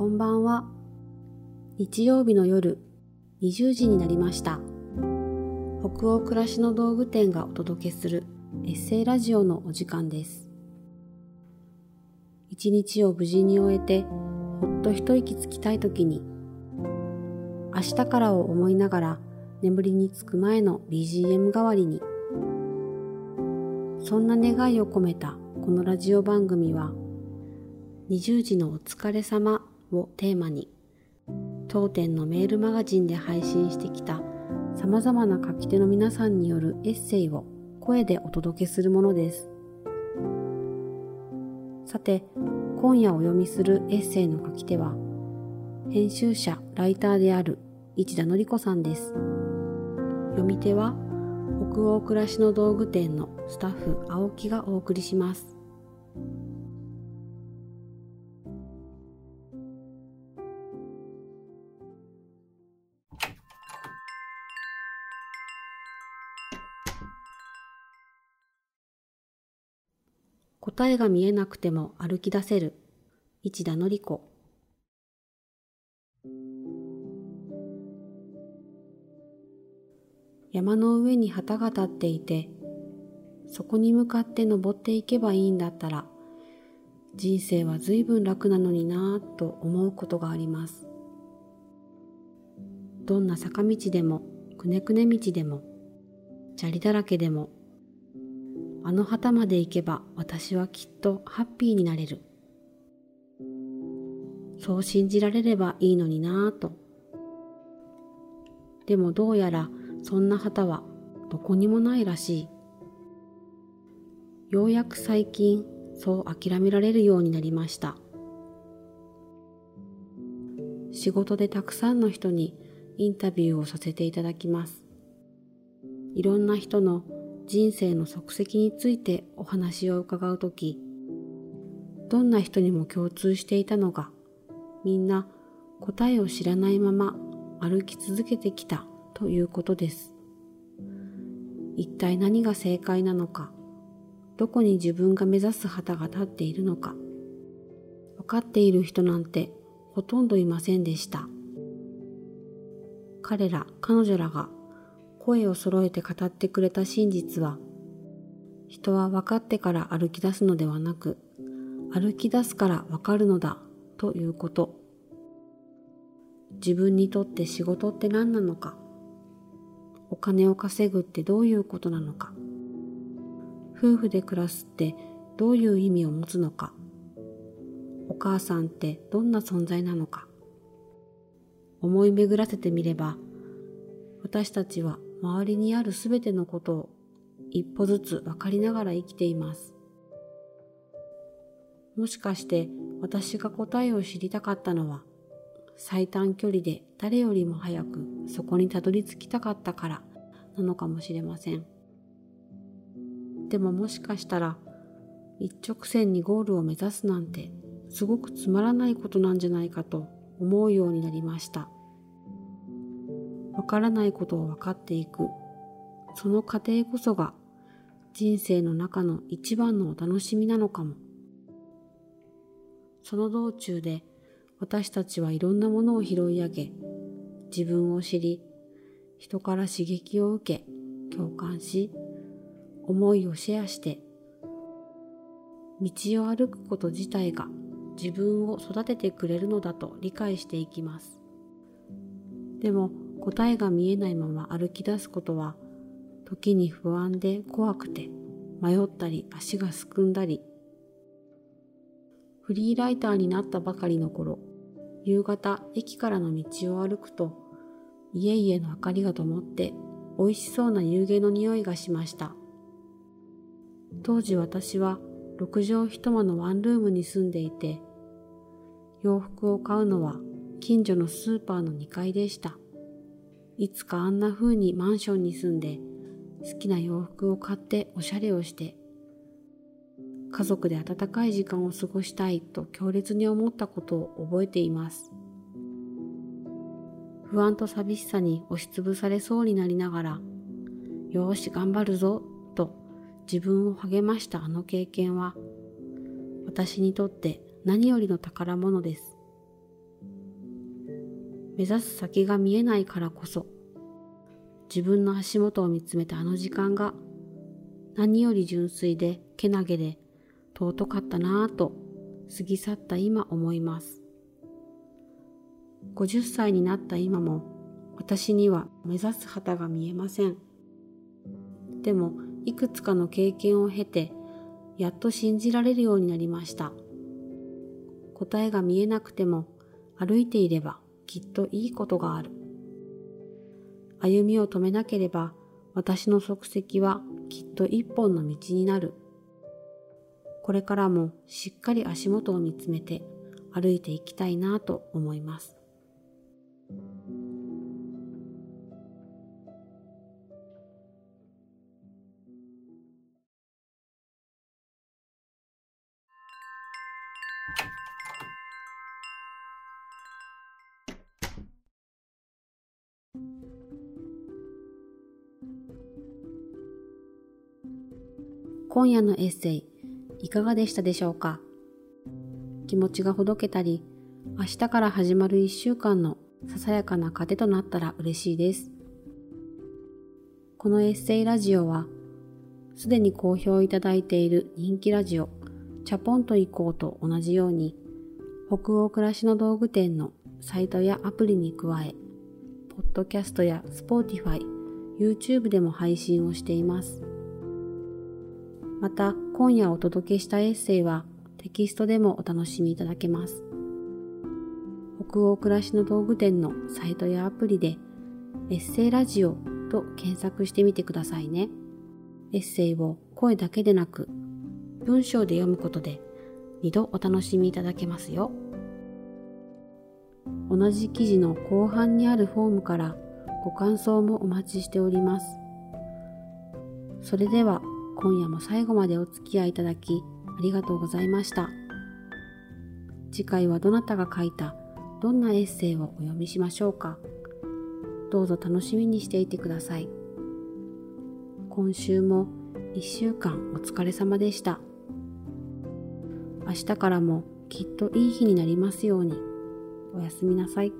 こんばんは。日曜日の夜20時になりました。北欧暮らしの道具店がお届けするエッセイラジオのお時間です。一日を無事に終えてほっと一息つきたい時に明日からを思いながら眠りにつく前の BGM 代わりにそんな願いを込めたこのラジオ番組は20時のお疲れ様をテーマに当店のメールマガジンで配信してきた様々な書き手の皆さんによるエッセイを声でお届けするものです。さて、今夜お読みするエッセイの書き手は、編集者、ライターである市田の子さんです。読み手は、北欧暮らしの道具店のスタッフ青木がお送りします。答えが見えなくても歩き出せる。市田のり子。山の上に旗が立っていてそこに向かって登っていけばいいんだったら人生は随分楽なのになぁと思うことがあります。どんな坂道でもくねくね道でも砂利だらけでもあの旗まで行けば私はきっとハッピーになれる。そう信じられればいいのになぁと。でもどうやらそんな旗はどこにもないらしい。ようやく最近そう諦められるようになりました。仕事でたくさんの人にインタビューをさせていただきます。いろんな人の人生の足跡についてお話を伺うとき、どんな人にも共通していたのが、みんな答えを知らないまま歩き続けてきたということです。一体何が正解なのか、どこに自分が目指す旗が立っているのか、分かっている人なんてほとんどいませんでした。彼ら、彼女らが声を揃えて語ってくれた真実は、人は分かってから歩き出すのではなく、歩き出すから分かるのだということ。自分にとって仕事って何なのか、お金を稼ぐってどういうことなのか、夫婦で暮らすってどういう意味を持つのか、お母さんってどんな存在なのか、思い巡らせてみれば、私たちは周りにあるすべてのことを一歩ずつ分かりながら生きています。もしかして私が答えを知りたかったのは最短距離で誰よりも早くそこにたどり着きたかったからなのかもしれません。でももしかしたら一直線にゴールを目指すなんてすごくつまらないことなんじゃないかと思うようになりました。わからないことを分かっていく。その過程こそが人生の中の一番のお楽しみなのかも。その道中で私たちはいろんなものを拾い上げ、自分を知り、人から刺激を受け、共感し、思いをシェアして、道を歩くこと自体が自分を育ててくれるのだと理解していきます。でも答えが見えないまま歩き出すことは時に不安で怖くて迷ったり足がすくんだり。フリーライターになったばかりの頃夕方駅からの道を歩くと家々の明かりが灯って美味しそうな夕げの匂いがしました。当時私は6畳一間のワンルームに住んでいて洋服を買うのは近所のスーパーの2階でした。いつかあんな風にマンションに住んで好きな洋服を買っておしゃれをして家族で温かい時間を過ごしたいと強烈に思ったことを覚えています。不安と寂しさに押しつぶされそうになりながらよーし頑張るぞと自分を励ましたあの経験は私にとって何よりの宝物です。目指す先が見えないからこそ、自分の足元を見つめたあの時間が何より純粋でけなげで尊かったなぁと過ぎ去った今思います。50歳になった今も私には目指す旗が見えません。でもいくつかの経験を経てやっと信じられるようになりました。答えが見えなくても歩いていればきっといいことがある。歩みを止めなければ私の足跡はきっと一本の道になる。これからもしっかり足元を見つめて歩いていきたいなと思います。今夜のエッセイいかがでしたでしょうか？気持ちがほどけたり明日から始まる一週間のささやかな糧となったら嬉しいです。このエッセイラジオはすでに好評いただいている人気ラジオチャポンと行こうと同じように北欧暮らしの道具店のサイトやアプリに加えポッドキャストや Spotify YouTube でも配信をしています。また今夜お届けしたエッセイはテキストでもお楽しみいただけます。北欧暮らしの道具店のサイトやアプリでエッセイラジオと検索してみてくださいね。エッセイを声だけでなく文章で読むことで2度お楽しみいただけますよ。同じ記事の後半にあるフォームからご感想もお待ちしております。それでは今夜も最後までお付き合いいただきありがとうございました。次回はどなたが書いたどんなエッセイをお読みしましょうか。どうぞ楽しみにしていてください。今週も一週間お疲れ様でした。明日からもきっといい日になりますように。おやすみなさい。